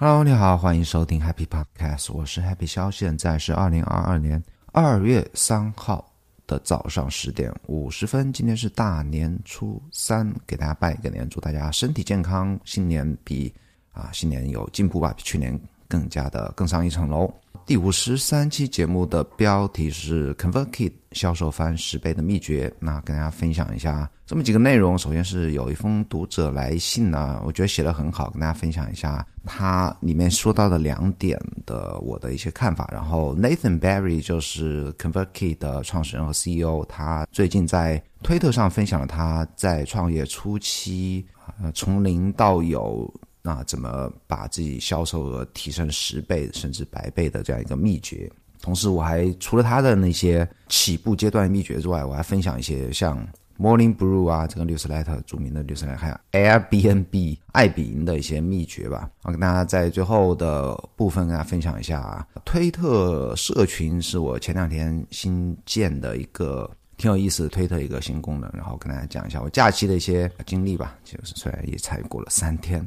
Hello，你好，欢迎收听 Happy Podcast，我是 Happy 肖，现在是二零二二年二月三号的早上十点五十分，今天是大年初三，给大家拜个年，祝大家身体健康，新年比啊新年有进步吧，比去年更加的更上一层楼。第五十三期节目的标题是 ConvertKit 销售翻十倍的秘诀。那跟大家分享一下这么几个内容。首先是有一封读者来信呢，我觉得写的很好，跟大家分享一下他里面说到的两点的我的一些看法。然后 Nathan Barry 就是 ConvertKit 的创始人和 CEO，他最近在推特上分享了他在创业初期，呃，从零到有。那怎么把自己销售额提升十倍甚至百倍的这样一个秘诀？同时，我还除了他的那些起步阶段秘诀之外，我还分享一些像 Morning Brew 啊，这个 newsletter 著名的 newsletter，还有 Airbnb 爱彼迎的一些秘诀吧。我跟大家在最后的部分跟大家分享一下啊，推特社群是我前两天新建的一个挺有意思的推特一个新功能，然后跟大家讲一下我假期的一些经历吧。就是虽然也才过了三天。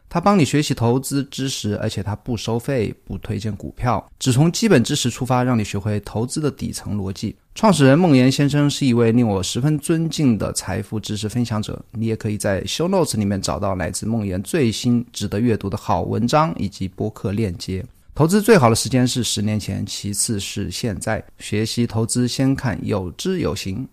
他。帮你学习投资知识，而且它不收费，不推荐股票，只从基本知识出发，让你学会投资的底层逻辑。创始人孟岩先生是一位令我十分尊敬的财富知识分享者。你也可以在 Show Notes 里面找到来自孟岩最新值得阅读的好文章以及播客链接。投资最好的时间是十年前，其次是现在。学习投资先看有知有行。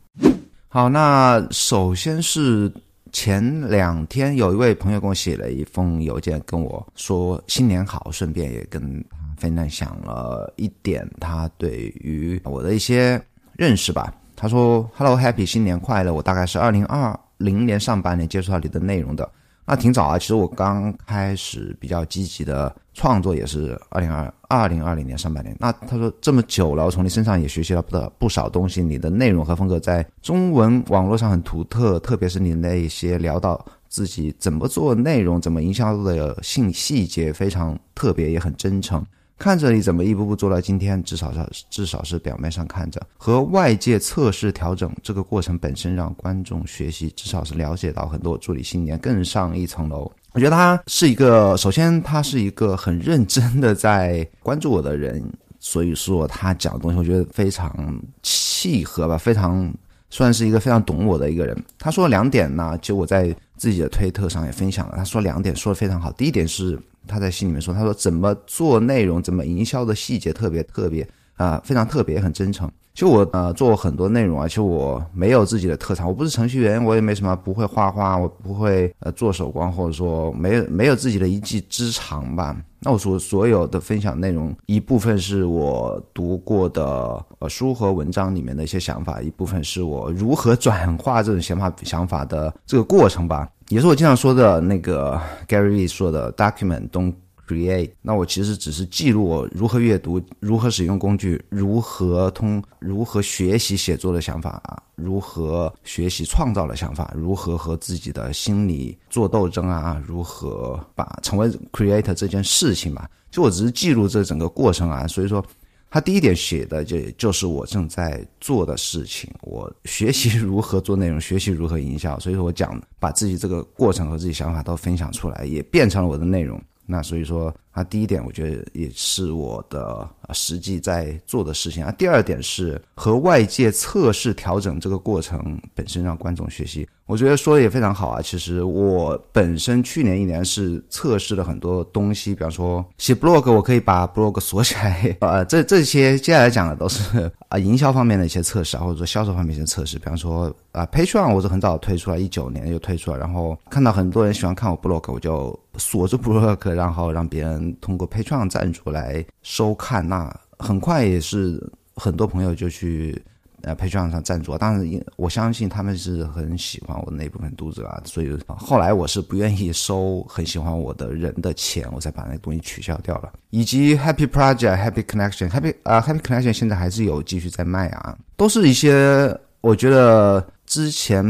好，那首先是。前两天有一位朋友给我写了一封邮件，跟我说新年好，顺便也跟他分享了一点他对于我的一些认识吧。他说：“Hello Happy，新年快乐！我大概是二零二零年上半年接触到你的内容的。”那挺早啊，其实我刚开始比较积极的创作也是二零二二零二零年上半年。那他说这么久了，我从你身上也学习了不不少东西。你的内容和风格在中文网络上很独特，特别是你那些聊到自己怎么做内容、怎么营销的细细节，非常特别，也很真诚。看着你怎么一步步做到今天，至少是至少是表面上看着和外界测试调整这个过程本身让观众学习，至少是了解到很多助理新年更上一层楼。我觉得他是一个，首先他是一个很认真的在关注我的人，所以说他讲的东西我觉得非常契合吧，非常算是一个非常懂我的一个人。他说两点呢，就我在自己的推特上也分享了，他说两点说的非常好。第一点是。他在信里面说：“他说怎么做内容，怎么营销的细节特别特别啊，非常特别，很真诚。就我呃做很多内容啊，其实我没有自己的特长，我不是程序员，我也没什么不会画画，我不会呃做手工，或者说没有没有自己的一技之长吧。那我所所有的分享内容，一部分是我读过的呃书和文章里面的一些想法，一部分是我如何转化这种想法想法的这个过程吧。”也是我经常说的那个 Gary V 说的 “document don't create”。那我其实只是记录我如何阅读、如何使用工具、如何通、如何学习写作的想法啊，如何学习创造的想法，如何和自己的心理做斗争啊，如何把成为 creator 这件事情吧。就我只是记录这整个过程啊，所以说。他第一点写的就就是我正在做的事情，我学习如何做内容，学习如何营销，所以说我讲把自己这个过程和自己想法都分享出来，也变成了我的内容。那所以说，啊第一点我觉得也是我的实际在做的事情啊。第二点是和外界测试调整这个过程本身让观众学习。我觉得说的也非常好啊！其实我本身去年一年是测试了很多东西，比方说写 blog，我可以把 blog 锁起来。呃，这这些接下来讲的都是啊营销方面的一些测试啊，或者说销售方面一些测试。比方说啊，Patreon 我是很早推出来，一九年就推出来，然后看到很多人喜欢看我 blog，我就锁住 blog，然后让别人通过 Patreon 赞助来收看。那很快也是很多朋友就去。呃，Patreon 上赞助，当然，我相信他们是很喜欢我那部分读者啊，所以后来我是不愿意收很喜欢我的人的钱，我才把那个东西取消掉了。以及 Happy Project、Happy Connection、Happy 啊 Happy Connection 现在还是有继续在卖啊，都是一些。我觉得之前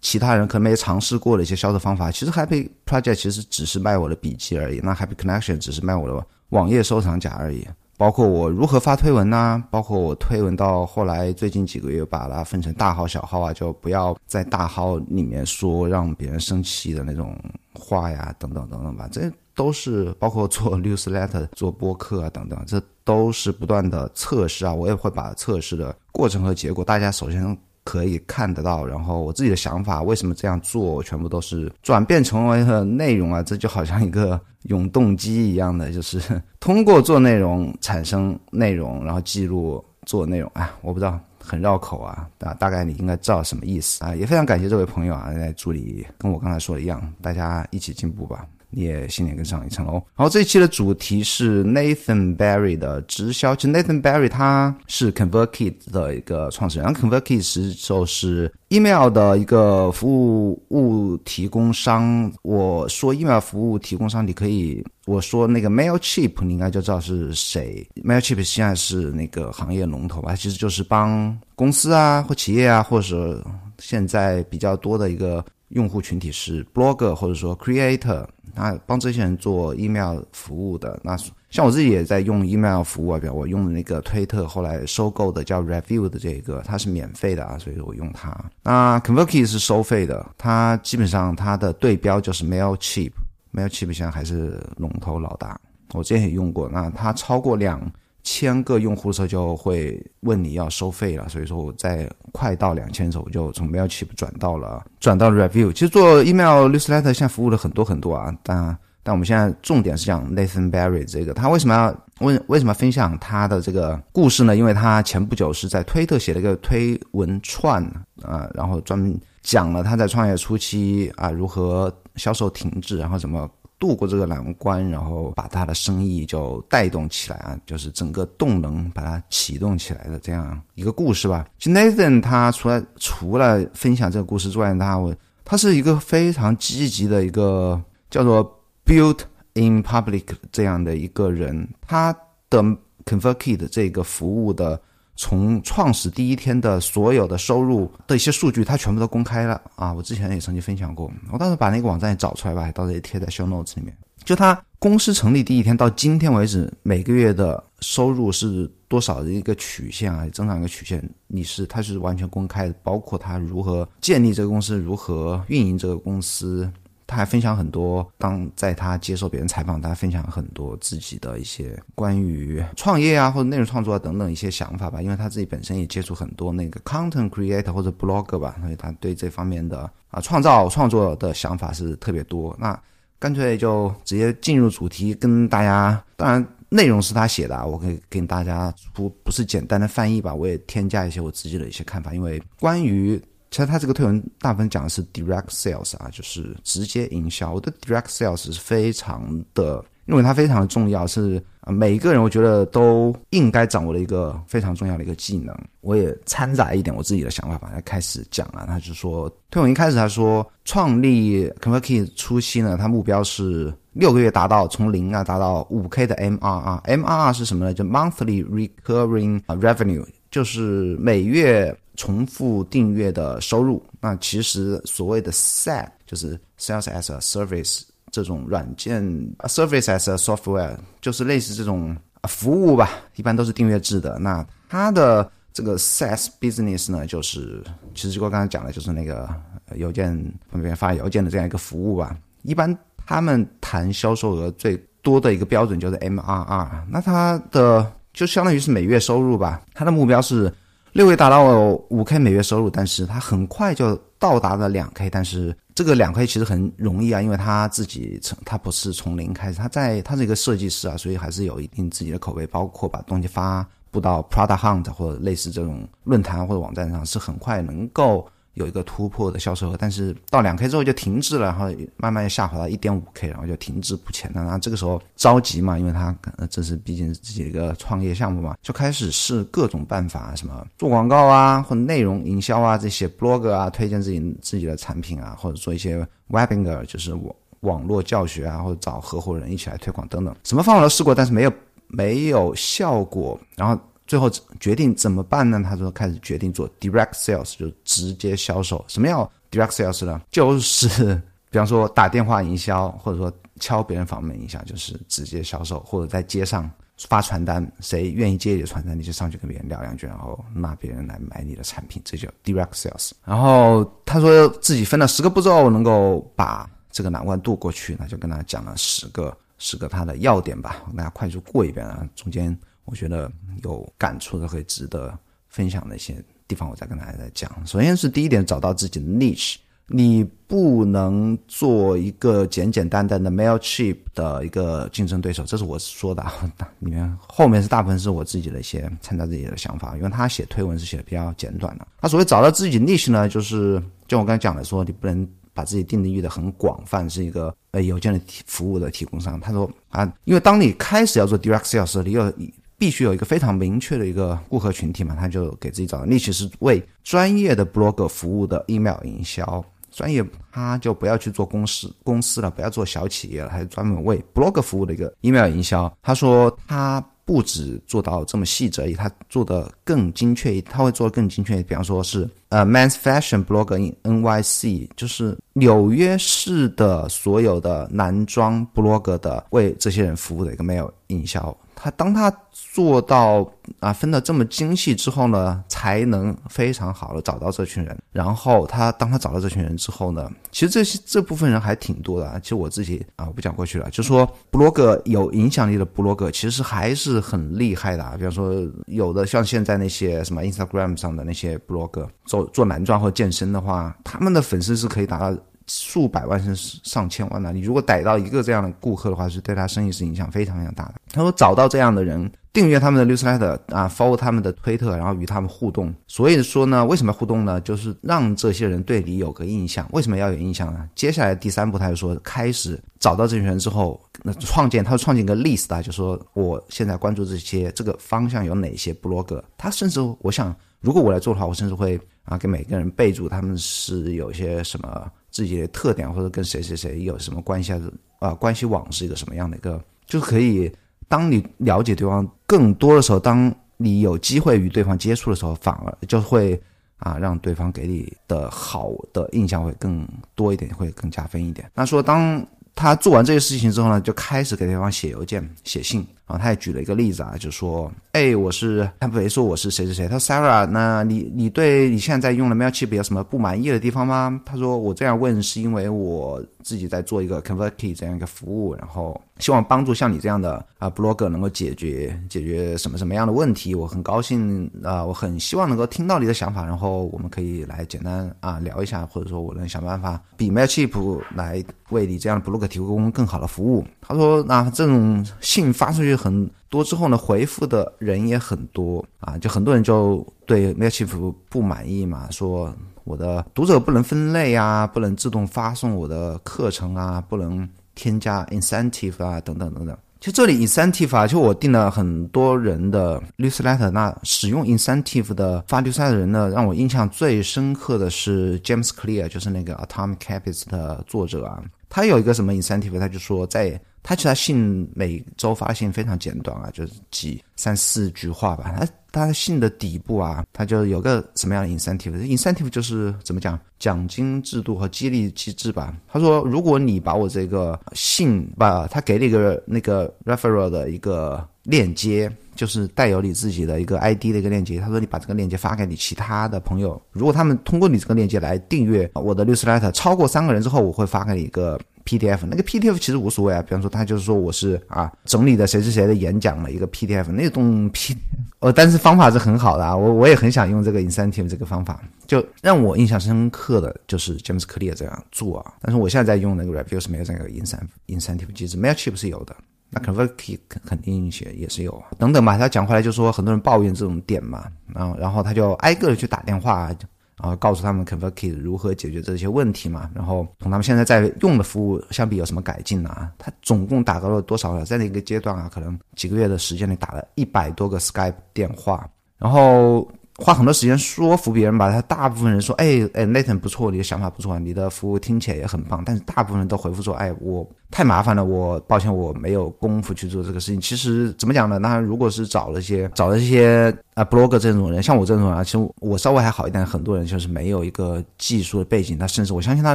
其他人可能没尝试过的一些销售方法，其实 Happy Project 其实只是卖我的笔记而已，那 Happy Connection 只是卖我的网页收藏夹而已。包括我如何发推文呐，包括我推文到后来最近几个月把它分成大号小号啊，就不要在大号里面说让别人生气的那种话呀，等等等等吧。这都是包括做 newsletter、做播客啊等等，这都是不断的测试啊。我也会把测试的过程和结果，大家首先可以看得到。然后我自己的想法，为什么这样做，全部都是转变成为了内容啊。这就好像一个。永动机一样的，就是通过做内容产生内容，然后记录做内容。哎，我不知道，很绕口啊。啊，大概你应该知道什么意思啊。也非常感谢这位朋友啊，在助理跟我刚才说的一样，大家一起进步吧。也新年更上一层楼。然后这一期的主题是 Nathan Barry 的直销。其实 Nathan Barry 他是 ConvertKit 的一个创始人。ConvertKit 实就是 email 的一个服务提供商。我说 email 服务提供商，你可以我说那个 Mailchimp，你应该就知道是谁。Mailchimp 现在是那个行业龙头吧？其实就是帮公司啊或企业啊，或者现在比较多的一个用户群体是 blogger 或者说 creator。那帮这些人做 email 服务的，那像我自己也在用 email 服务啊，比如我用的那个推特后来收购的叫 Review 的这个，它是免费的啊，所以我用它。那 ConvertKit 是收费的，它基本上它的对标就是 Mailchimp，Mailchimp 现在还是龙头老大，我之前也用过，那它超过两。千个用户的时候就会问你要收费了，所以说我在快到两千的时候，我就从 Mailchimp 转到了转到了 Review。其实做 email newsletter 现在服务了很多很多啊，但但我们现在重点是讲 Nathan Barry 这个，他为什么要问为什么分享他的这个故事呢？因为他前不久是在推特写了一个推文串啊，然后专门讲了他在创业初期啊如何销售停滞，然后怎么。度过这个难关，然后把他的生意就带动起来啊，就是整个动能把它启动起来的这样一个故事吧。其实 Nathan 他除了除了分享这个故事之外，他我他是一个非常积极的一个叫做 Build in Public 这样的一个人。他的 ConvertKit 这个服务的。从创始第一天的所有的收入的一些数据，它全部都公开了啊！我之前也曾经分享过，我当时把那个网站也找出来吧，到时候也贴在 show notes 里面。就他公司成立第一天到今天为止，每个月的收入是多少的一个曲线啊，增长一个曲线，你是它是完全公开的，包括他如何建立这个公司，如何运营这个公司。他还分享很多，当在他接受别人采访，他分享很多自己的一些关于创业啊或者内容创作啊等等一些想法吧。因为他自己本身也接触很多那个 content creator 或者 blogger 吧，所以他对这方面的啊创造创作的想法是特别多。那干脆就直接进入主题，跟大家，当然内容是他写的，我可以跟大家不不是简单的翻译吧，我也添加一些我自己的一些看法，因为关于。其实他这个推文大部分讲的是 direct sales 啊，就是直接营销。我的 direct sales 是非常的，因为它非常的重要，是啊每一个人我觉得都应该掌握的一个非常重要的一个技能。我也掺杂一点我自己的想法，把它开始讲啊。他就说，推文一开始他说，创立 ConvertKit 初期呢，他目标是六个月达到从零啊达到五 K 的 MRR。MRR 是什么呢？就 monthly recurring revenue，就是每月。重复订阅的收入，那其实所谓的 SaaS 就是 Sales as a Service 这种软件，Service as a Software 就是类似这种服务吧，一般都是订阅制的。那它的这个 SaaS business 呢，就是其实就我刚才讲的，就是那个邮件方面发邮件的这样一个服务吧。一般他们谈销售额最多的一个标准就是 MRR，那它的就相当于是每月收入吧，它的目标是。六位达到五 K 每月收入，但是他很快就到达了两 K，但是这个两 K 其实很容易啊，因为他自己从他不是从零开始，他在他是一个设计师啊，所以还是有一定自己的口碑，包括把东西发布到 Prada Hunt 或者类似这种论坛或者网站上，是很快能够。有一个突破的销售额，但是到两 K 之后就停滞了，然后慢慢下滑到一点五 K，然后就停滞不前了。然后这个时候着急嘛，因为他这是毕竟是自己的一个创业项目嘛，就开始试各种办法，什么做广告啊，或内容营销啊，这些 blog 啊，推荐自己自己的产品啊，或者做一些 webinar，就是网网络教学啊，或者找合伙人一起来推广等等，什么方法都试过，但是没有没有效果。然后最后决定怎么办呢？他说开始决定做 direct sales，就直接销售。什么叫 direct sales 呢？就是比方说打电话营销，或者说敲别人房门营销，就是直接销售，或者在街上发传单，谁愿意接你的传单，你就上去跟别人聊两句，然后拉别人来买你的产品，这叫 direct sales。然后他说自己分了十个步骤，能够把这个难关渡过去，那就跟他讲了十个十个他的要点吧，我跟大家快速过一遍啊，中间。我觉得有感触的、可以值得分享的一些地方，我再跟大家再讲。首先是第一点，找到自己的 niche。你不能做一个简简单单的 Mailchimp 的一个竞争对手，这是我说的啊。里面后面是大部分是我自己的一些参照自己的想法，因为他写推文是写的比较简短的。他所谓找到自己的 niche 呢，就是就我刚才讲的，说你不能把自己定义的很广泛，是一个呃邮件的服务的提供商。他说啊，因为当你开始要做 direct sales，你有必须有一个非常明确的一个顾客群体嘛，他就给自己找的，那其实为专业的 blogger 服务的 email 营销，专业他就不要去做公司公司了，不要做小企业了，还是专门为 blogger 服务的一个 email 营销。他说他不止做到这么细致，而已，他做的更精确，他会做的更精确。比方说是呃，men's fashion blog in NYC，就是纽约市的所有的男装 blogger 的为这些人服务的一个 mail 营销。他当他做到啊分的这么精细之后呢，才能非常好的找到这群人。然后他当他找到这群人之后呢，其实这些这部分人还挺多的。其实我自己啊，我不讲过去了，就说布洛格有影响力的布洛格，其实还是很厉害的。比方说，有的像现在那些什么 Instagram 上的那些布洛格，做做男装或健身的话，他们的粉丝是可以达到。数百万甚至上千万的，你如果逮到一个这样的顾客的话，是对他生意是影响非常非常大的。他说找到这样的人，订阅他们的 newsletter 啊，follow 他们的推特，然后与他们互动。所以说呢，为什么互动呢？就是让这些人对你有个印象。为什么要有印象呢？接下来第三步，他就说开始找到这群人之后，那创建，他说创建一个 list 啊，就说我现在关注这些这个方向有哪些 blog。他甚至我想，如果我来做的话，我甚至会啊给每个人备注他们是有些什么。自己的特点或者跟谁谁谁有什么关系啊？啊，关系网是一个什么样的一个？就可以，当你了解对方更多的时候，当你有机会与对方接触的时候，反而就会啊，让对方给你的好的印象会更多一点，会更加分一点。那说当。他做完这些事情之后呢，就开始给对方写邮件、写信。然后他也举了一个例子啊，就说：“哎，我是他不说我是谁谁谁。他说：‘Sarah，那你你对你现在在用的 Mailchimp 有什么不满意的地方吗？’他说：‘我这样问是因为我自己在做一个 ConvertKit 这样一个服务，然后希望帮助像你这样的啊 Blogger 能够解决解决什么什么样的问题。我很高兴啊，我很希望能够听到你的想法，然后我们可以来简单啊聊一下，或者说我能想办法比 Mailchimp 来为你这样的 Blogger 提供更好的服务。’他说：‘那这种信发出去。’很多之后呢，回复的人也很多啊，就很多人就对 Mailchimp 不满意嘛，说我的读者不能分类啊，不能自动发送我的课程啊，不能添加 incentive 啊，等等等等。就这里 incentive 啊，就我定了很多人的 newsletter，那使用 incentive 的发 newsletter 人呢，让我印象最深刻的是 James Clear，就是那个 Atomic Habits 的作者啊，他有一个什么 incentive，他就说在。他其实信每周发信非常简短啊，就是几三四句话吧。他他信的底部啊，他就有个什么样的 incentive？incentive 就是怎么讲奖金制度和激励机制吧。他说，如果你把我这个信把他给了一个那个 referral 的一个链接，就是带有你自己的一个 ID 的一个链接。他说，你把这个链接发给你其他的朋友，如果他们通过你这个链接来订阅我的 newsletter，超过三个人之后，我会发给你一个。PDF 那个 PDF 其实无所谓啊，比方说他就是说我是啊整理的谁是谁的演讲的一个 PDF 那种 P，呃，但是方法是很好的啊，我我也很想用这个 incentive 这个方法，就让我印象深刻的就是 James Clear 这样做啊，但是我现在在用那个 Review 是没有这个 incentive incentive 机制，Mailchimp 是有的，那 ConvertKit 肯定也也是有等等吧，他讲回来就说很多人抱怨这种点嘛，然后然后他就挨个的去打电话。然后告诉他们 ConverKit 如何解决这些问题嘛，然后同他们现在在用的服务相比有什么改进呢？他总共打到了多少了？在那个阶段啊，可能几个月的时间里打了一百多个 Skype 电话，然后花很多时间说服别人吧。他大部分人说，哎哎，Nathan 不错，你的想法不错，你的服务听起来也很棒。但是大部分人都回复说，哎，我太麻烦了，我抱歉，我没有功夫去做这个事情。其实怎么讲呢？那如果是找了些找了一些啊 blog 这种人，像我这种啊，其实我稍微还好一点。很多人就是没有一个技术的背景，他甚至我相信他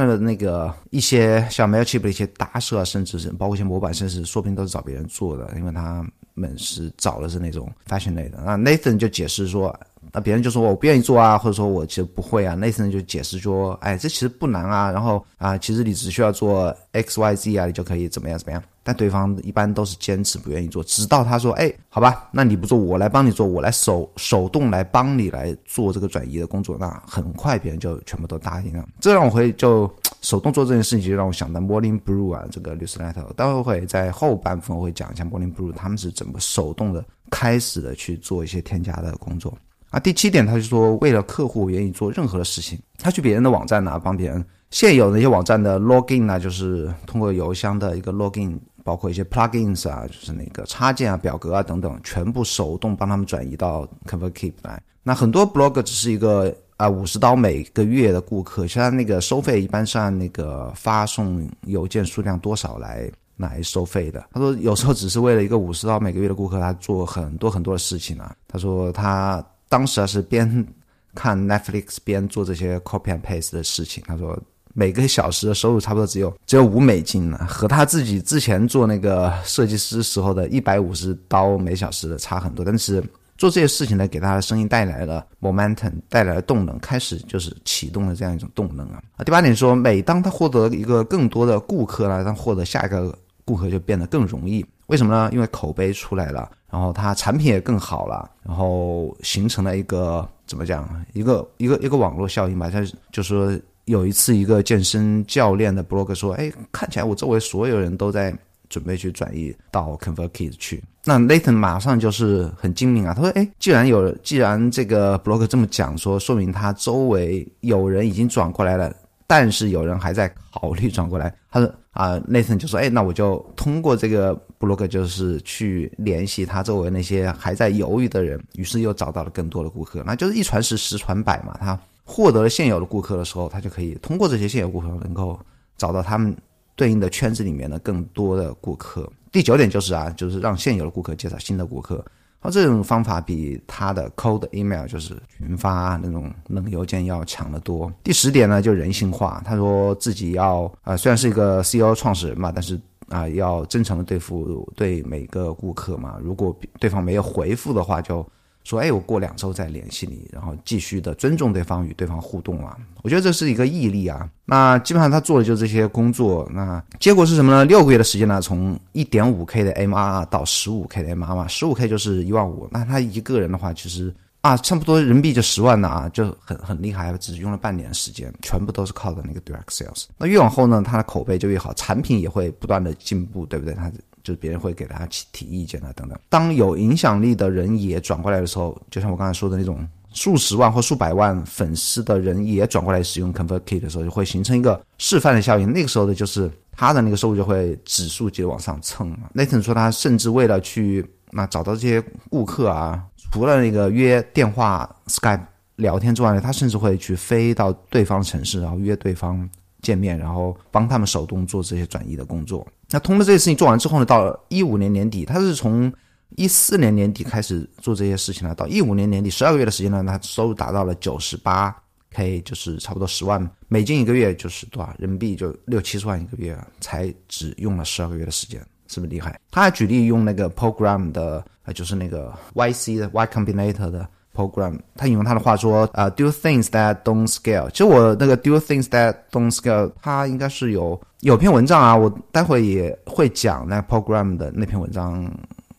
的那个一些像 Mailchimp 的一些搭设，甚至是包括一些模板，甚至说不定都是找别人做的，因为他。们是找的是那种 fashion 类的，那 Nathan 就解释说，那别人就说我不愿意做啊，或者说我其实不会啊。Nathan 就解释说，哎，这其实不难啊，然后啊，其实你只需要做 X Y Z 啊，你就可以怎么样怎么样。但对方一般都是坚持不愿意做，直到他说：“哎，好吧，那你不做，我来帮你做，我来手手动来帮你来做这个转移的工作。”那很快别人就全部都答应了。这让我会就手动做这件事情，就让我想到 Morning Brew 啊，这个 newsletter，待会会在后半分会讲一下 Morning Brew 他们是怎么手动的开始的去做一些添加的工作。啊，第七点，他就说为了客户愿意做任何的事情，他去别人的网站呢，帮别人现有的一些网站的 login 呢，就是通过邮箱的一个 login。包括一些 plugins 啊，就是那个插件啊、表格啊等等，全部手动帮他们转移到 ConvertKeep 来。那很多 blog 只是一个啊五十刀每个月的顾客，像那个收费一般是按那个发送邮件数量多少来来收费的。他说有时候只是为了一个五十刀每个月的顾客，他做很多很多的事情啊。他说他当时啊是边看 Netflix 边做这些 copy and paste 的事情。他说。每个小时的收入差不多只有只有五美金呢，和他自己之前做那个设计师时候的一百五十刀每小时的差很多。但是做这些事情呢，给他的生意带来了 momentum，带来了动能，开始就是启动了这样一种动能啊。啊，第八点说，每当他获得一个更多的顾客呢，他获得下一个顾客就变得更容易。为什么呢？因为口碑出来了，然后他产品也更好了，然后形成了一个怎么讲？一个一个一个网络效应吧。他就说。有一次，一个健身教练的 blog 说：“哎，看起来我周围所有人都在准备去转移到 ConvertKit 去。”那 Nathan 马上就是很精明啊，他说：“哎，既然有，既然这个 blog 这么讲，说说明他周围有人已经转过来了，但是有人还在考虑转过来。”他说：“啊，Nathan 就说：‘哎，那我就通过这个 blog 就是去联系他周围那些还在犹豫的人，于是又找到了更多的顾客。那就是一传十，十传百嘛，他。”获得了现有的顾客的时候，他就可以通过这些现有顾客，能够找到他们对应的圈子里面的更多的顾客。第九点就是啊，就是让现有的顾客介绍新的顾客。那这种方法比他的 cold email 就是群发那种冷邮件要强得多。第十点呢，就人性化。他说自己要啊，虽然是一个 CEO 创始人嘛，但是啊，要真诚的对付对每个顾客嘛。如果对方没有回复的话，就。说哎，我过两周再联系你，然后继续的尊重对方与对方互动啊。我觉得这是一个毅力啊。那基本上他做的就是这些工作。那结果是什么呢？六个月的时间呢，从一点五 K 的 MRR 到十五 K 的 MRR，十五 K 就是一万五。那他一个人的话，其实啊，差不多人民币就十万呢啊，就很很厉害。只用了半年时间，全部都是靠的那个 Direct Sales。那越往后呢，他的口碑就越好，产品也会不断的进步，对不对？他。别人会给他提提意见啊，等等。当有影响力的人也转过来的时候，就像我刚才说的那种数十万或数百万粉丝的人也转过来使用 ConvertKit 的时候，就会形成一个示范的效应。那个时候的就是他的那个收入就会指数级的往上蹭。Nathan 说他甚至为了去那找到这些顾客啊，除了那个约电话 Skype 聊天之外呢，他甚至会去飞到对方的城市，然后约对方。见面，然后帮他们手动做这些转移的工作。那通过这些事情做完之后呢，到一五年年底，他是从一四年年底开始做这些事情了。到一五年年底，十二个月的时间呢，他收入达到了九十八 K，就是差不多十万美金一个月，就是多少人民币就六七十万一个月，才只用了十二个月的时间，是不是厉害？他还举例用那个 Program 的，呃，就是那个 YC 的 Y Combinator 的。program，他引用他的话说，啊，do things that don't scale。其实我那个 do things that don't scale，他应该是有有篇文章啊，我待会也会讲那 program 的那篇文章，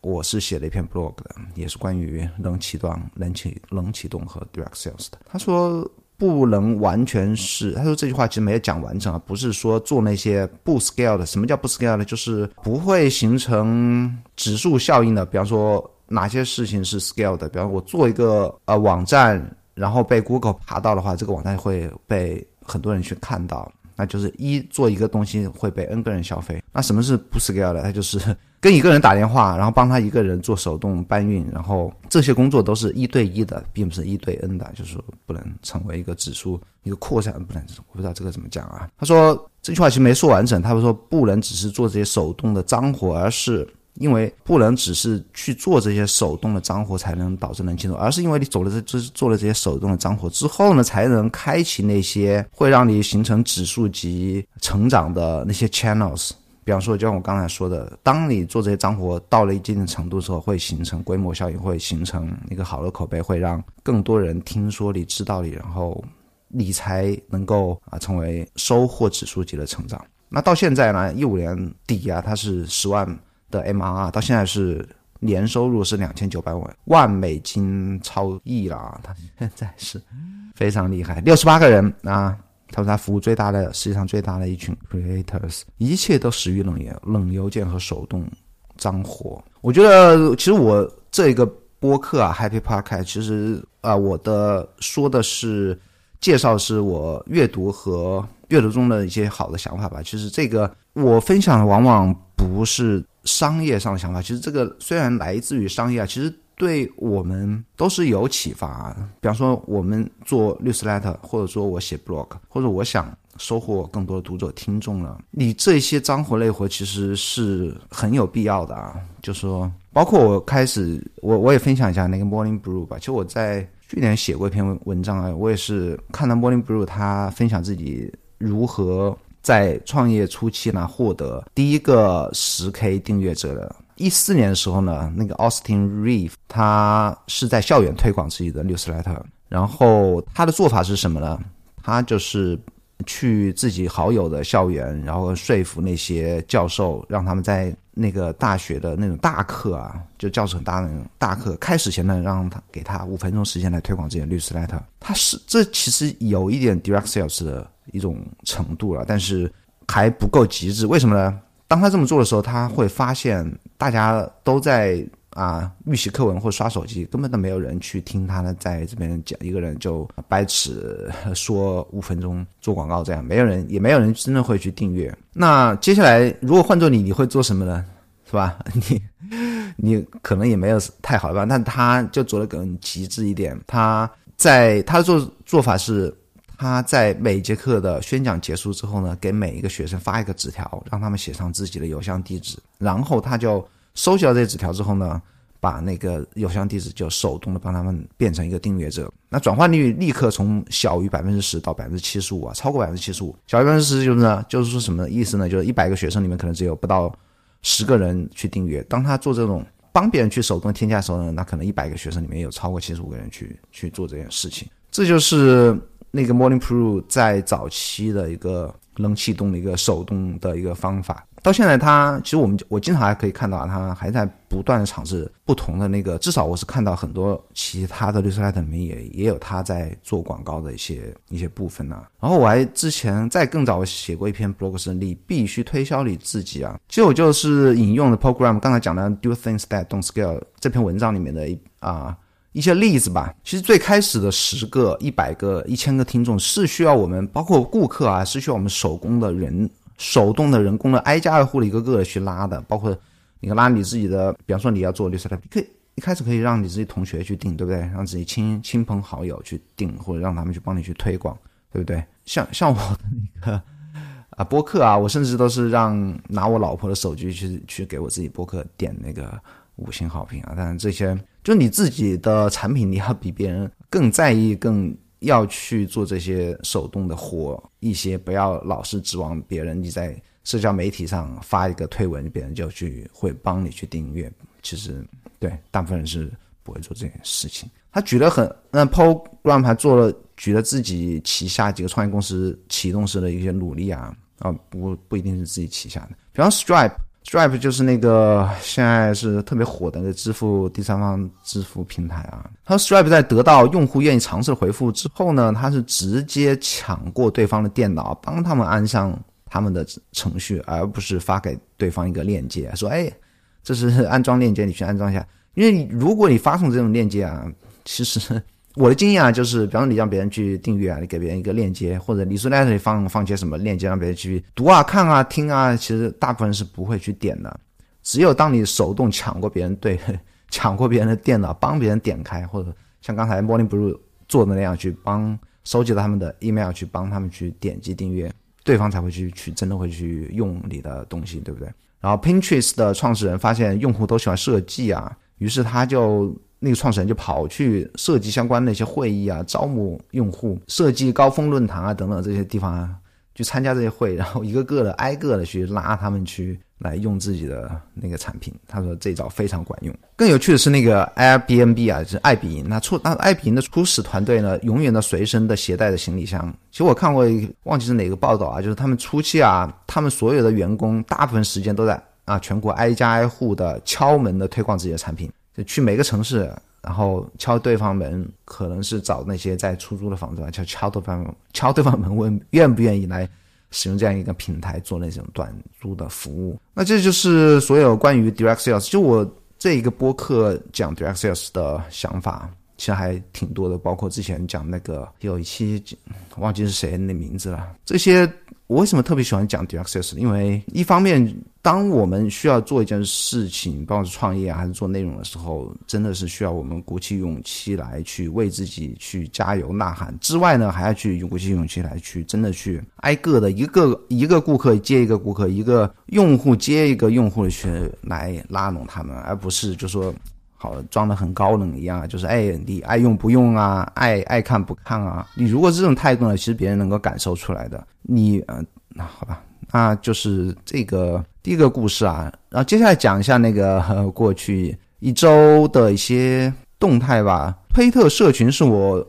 我是写了一篇 blog 的，也是关于冷启动、冷启冷启动和 direct sales 的。他说不能完全是，他说这句话其实没有讲完整啊，不是说做那些不 scale 的。什么叫不 scale 呢？就是不会形成指数效应的，比方说。哪些事情是 scale 的？比方我做一个呃网站，然后被 Google 爬到的话，这个网站会被很多人去看到。那就是一做一个东西会被 N 个人消费。那什么是不 scale 的？它就是 跟一个人打电话，然后帮他一个人做手动搬运，然后这些工作都是一对一的，并不是一对 N 的，就是说不能成为一个指数一个扩散，不能，我不知道这个怎么讲啊。他说这句话其实没说完整，他说不能只是做这些手动的脏活，而是因为不能只是去做这些手动的脏活才能导致人气动，而是因为你走了这这做了这些手动的脏活之后呢，才能开启那些会让你形成指数级成长的那些 channels。比方说，就像我刚才说的，当你做这些脏活到了一定的程度之后，会形成规模效应，会形成一个好的口碑，会让更多人听说你、知道你，然后你才能够啊成为收获指数级的成长。那到现在呢，一五年底啊，它是十万的 MRR，到现在是年收入是两千九百万万美金，超亿了，它现在是非常厉害，六十八个人啊。他说他服务最大的，世界上最大的一群 creators，一切都始于冷邮冷邮件和手动脏活。我觉得其实我这个播客啊，Happy Park，其实啊，我的说的是介绍是我阅读和阅读中的一些好的想法吧。其实这个我分享的往往不是商业上的想法，其实这个虽然来自于商业啊，其实。对我们都是有启发。比方说，我们做 newsletter，或者说我写 blog，或者我想收获更多的读者听众了，你这些脏活累活其实是很有必要的啊。就说，包括我开始，我我也分享一下那个 Morning Brew 吧。其实我在去年写过一篇文章啊，我也是看到 Morning Brew 他分享自己如何在创业初期呢获得第一个十 K 订阅者的。一四年的时候呢，那个 Austin Reeve 他是在校园推广自己的 newsletter，然后他的做法是什么呢？他就是去自己好友的校园，然后说服那些教授，让他们在那个大学的那种大课啊，就教室很大的那种大课开始前呢，让他给他五分钟时间来推广自己的 newsletter。他是这其实有一点 direct sales 的一种程度了，但是还不够极致。为什么呢？当他这么做的时候，他会发现大家都在啊预习课文或刷手机，根本都没有人去听他呢，在这边讲一个人就掰扯说五分钟做广告这样，没有人也没有人真的会去订阅。那接下来如果换做你，你会做什么呢？是吧？你你可能也没有太好的办法，但他就做的更极致一点。他在他的做做法是。他在每节课的宣讲结束之后呢，给每一个学生发一个纸条，让他们写上自己的邮箱地址，然后他就收集到这纸条之后呢，把那个邮箱地址就手动的帮他们变成一个订阅者，那转换率立刻从小于百分之十到百分之七十五啊，超过百分之七十五，小于百分之十就是呢，就是说什么意思呢？就是一百个学生里面可能只有不到十个人去订阅。当他做这种帮别人去手动添加的时候呢，那可能一百个学生里面有超过七十五个人去去做这件事情，这就是。那个 Morning Pro 在早期的一个冷启动的一个手动的一个方法，到现在它其实我们我经常还可以看到它还在不断的尝试不同的那个，至少我是看到很多其他的 newsletter 里面也也有他在做广告的一些一些部分呢。然后我还之前在更早写过一篇 blog 是你必须推销你自己啊，其实我就是引用的 program 刚才讲的 Do things that don't scale 这篇文章里面的一啊。一些例子吧，其实最开始的十个、一百个、一千个听众是需要我们，包括顾客啊，是需要我们手工的人、手动的人工的挨家挨户的一个个的去拉的。包括你拉你自己的，比方说你要做绿色的，可以一开始可以让你自己同学去订，对不对？让自己亲亲朋好友去订，或者让他们去帮你去推广，对不对？像像我的那个啊播客啊，我甚至都是让拿我老婆的手机去去给我自己播客点那个。五星好评啊！当然，这些就你自己的产品，你要比别人更在意，更要去做这些手动的活一些，不要老是指望别人。你在社交媒体上发一个推文，别人就去会帮你去订阅。其实，对大部分人是不会做这件事情。他举了很那 Paul Graham 还做了举了自己旗下几个创业公司启动时的一些努力啊啊，不不一定是自己旗下的，比方 Stripe。Stripe 就是那个现在是特别火的那个支付第三方支付平台啊。他，Stripe 在得到用户愿意尝试的回复之后呢，他是直接抢过对方的电脑，帮他们安上他们的程序，而不是发给对方一个链接，说：“哎，这是安装链接，你去安装一下。”因为如果你发送这种链接啊，其实。我的经验啊，就是比方说你让别人去订阅啊，你给别人一个链接，或者你说在这里放放些什么链接，让别人去读啊、看啊、听啊，其实大部分人是不会去点的。只有当你手动抢过别人对抢过别人的电脑，帮别人点开，或者像刚才 Morning Blue 做的那样去帮收集了他们的 email，去帮他们去点击订阅，对方才会去去真的会去用你的东西，对不对？然后 Pinterest 的创始人发现用户都喜欢设计啊，于是他就那个创始人就跑去设计相关的一些会议啊，招募用户，设计高峰论坛啊等等这些地方啊。去参加这些会，然后一个个的挨个的去拉他们去来用自己的那个产品。他说这招非常管用。更有趣的是那个 Airbnb 啊，就是爱彼迎。那初那爱彼迎的初始团队呢，永远的随身的携带的行李箱。其实我看过，忘记是哪个报道啊，就是他们初期啊，他们所有的员工大部分时间都在啊全国挨家挨户的敲门的推广自己的产品，就去每个城市。然后敲对方门，可能是找那些在出租的房子吧，敲敲对方敲对方门，问愿不愿意来使用这样一个平台做那种短租的服务。那这就是所有关于 Direct Sales，就我这一个播客讲 Direct Sales 的想法，其实还挺多的，包括之前讲那个有一期忘记是谁那名字了，这些。我为什么特别喜欢讲 direct sales？因为一方面，当我们需要做一件事情，不管是创业，还是做内容的时候，真的是需要我们鼓起勇气来去为自己去加油呐喊。之外呢，还要去鼓起勇气来去真的去挨个的一个一个顾客接一个顾客，一个用户接一个用户的去来拉拢他们，而不是就说好装的很高冷一样，就是哎你爱用不用啊，爱爱看不看啊。你如果这种态度呢，其实别人能够感受出来的。你呃，那好吧，那就是这个第一个故事啊。然后接下来讲一下那个 过去一周的一些动态吧。推特社群是我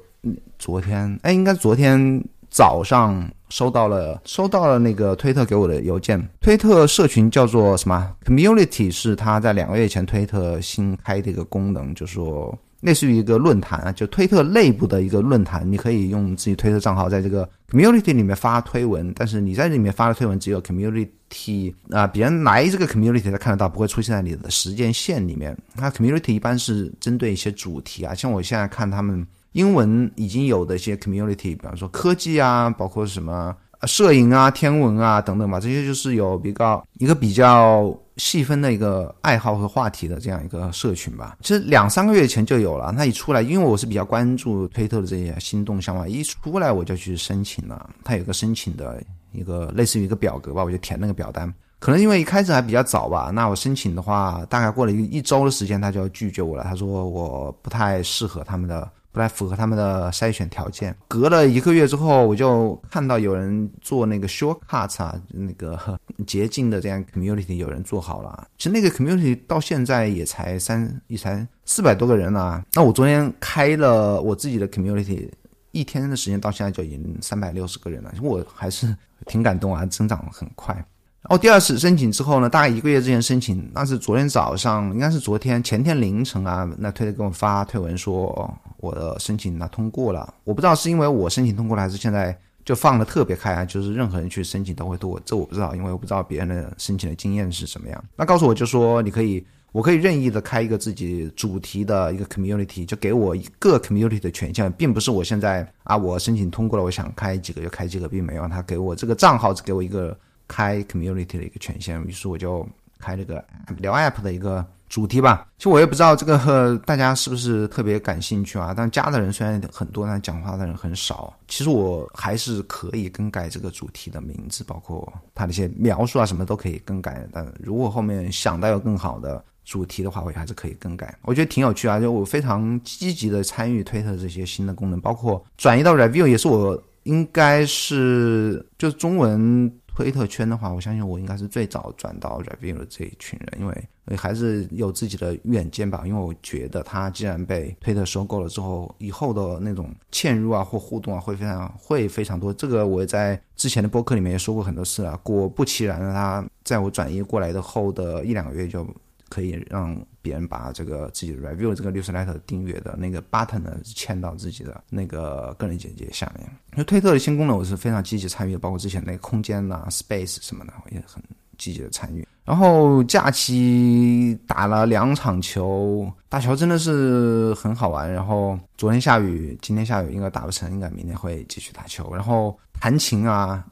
昨天哎，应该昨天早上收到了收到了那个推特给我的邮件。推特社群叫做什么？Community 是他在两个月前推特新开的一个功能，就说。类似于一个论坛啊，就推特内部的一个论坛，你可以用自己推特账号在这个 community 里面发推文，但是你在里面发的推文只有 community 啊，别人来这个 community 才看得到，不会出现在你的时间线里面。那 community 一般是针对一些主题啊，像我现在看他们英文已经有的一些 community，比方说科技啊，包括什么摄影啊、天文啊等等吧，这些就是有比较一个比较。细分的一个爱好和话题的这样一个社群吧，其实两三个月前就有了。它一出来，因为我是比较关注推特的这些新动向嘛，一出来我就去申请了。它有个申请的一个类似于一个表格吧，我就填那个表单。可能因为一开始还比较早吧，那我申请的话，大概过了一一周的时间，他就要拒绝我了。他说我不太适合他们的。不太符合他们的筛选条件。隔了一个月之后，我就看到有人做那个 shortcut 啊，那个 捷径的这样 community 有人做好了。其实那个 community 到现在也才三也才四百多个人啊。那我昨天开了我自己的 community，一天的时间到现在就已经三百六十个人了。我还是挺感动啊，增长很快。然后第二次申请之后呢，大概一个月之前申请，那是昨天早上，应该是昨天前天凌晨啊，那推特给我发推文说我的申请呢通过了。我不知道是因为我申请通过了，还是现在就放的特别开啊，就是任何人去申请都会通。这我不知道，因为我不知道别人的申请的经验是什么样。那告诉我就说你可以，我可以任意的开一个自己主题的一个 community，就给我一个 community 的权限，并不是我现在啊，我申请通过了，我想开几个就开几个，并没有他给我这个账号只给我一个。开 community 的一个权限，于是我就开这个聊 app 的一个主题吧。其实我也不知道这个 大家是不是特别感兴趣啊？但加的人虽然很多，但讲话的人很少。其实我还是可以更改这个主题的名字，包括它的一些描述啊，什么都可以更改。但如果后面想到有更好的主题的话，我也还是可以更改。我觉得挺有趣啊，就我非常积极的参与推特这些新的功能，包括转移到 review 也是我应该是就是中文。推特圈的话，我相信我应该是最早转到 review 的这一群人，因为还是有自己的远见吧。因为我觉得他既然被推特收购了之后，以后的那种嵌入啊或互动啊会非常会非常多。这个我在之前的播客里面也说过很多次了。果不其然的，他在我转移过来的后的一两个月就。可以让别人把这个自己的 review 这个 newsletter 订阅的那个 button 呢嵌到自己的那个个人简介下面。那推特的新功能我是非常积极参与的，包括之前那个空间呐 space 什么的，我也很积极的参与。然后假期打了两场球，打球真的是很好玩。然后昨天下雨，今天下雨应该打不成，应该明天会继续打球。然后弹琴啊。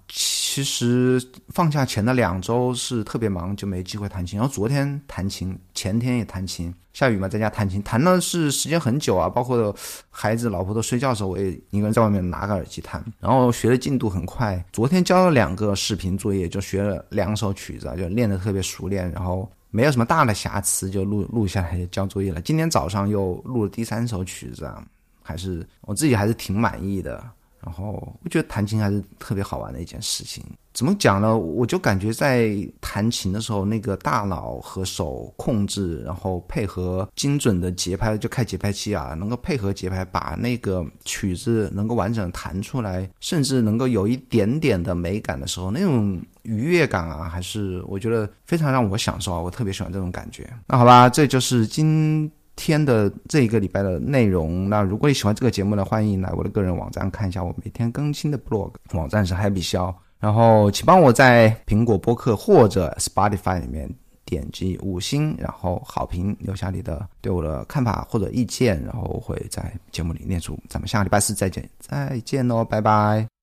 其实放假前的两周是特别忙，就没机会弹琴。然后昨天弹琴，前天也弹琴，下雨嘛，在家弹琴，弹的是时间很久啊。包括孩子、老婆都睡觉的时候，我也一个人在外面拿个耳机弹。然后学的进度很快，昨天交了两个视频作业，就学了两首曲子，就练得特别熟练。然后没有什么大的瑕疵，就录录下来交作业了。今天早上又录了第三首曲子，啊，还是我自己还是挺满意的。然后我觉得弹琴还是特别好玩的一件事情。怎么讲呢？我就感觉在弹琴的时候，那个大脑和手控制，然后配合精准的节拍，就开节拍器啊，能够配合节拍，把那个曲子能够完整弹出来，甚至能够有一点点的美感的时候，那种愉悦感啊，还是我觉得非常让我享受啊。我特别喜欢这种感觉。那好吧，这就是今。天的这一个礼拜的内容，那如果你喜欢这个节目呢，欢迎来我的个人网站看一下我每天更新的 blog，网站是 Happy 肖，然后请帮我在苹果播客或者 Spotify 里面点击五星，然后好评留下你的对我的看法或者意见，然后我会在节目里念出。咱们下个礼拜四再见，再见喽，拜拜。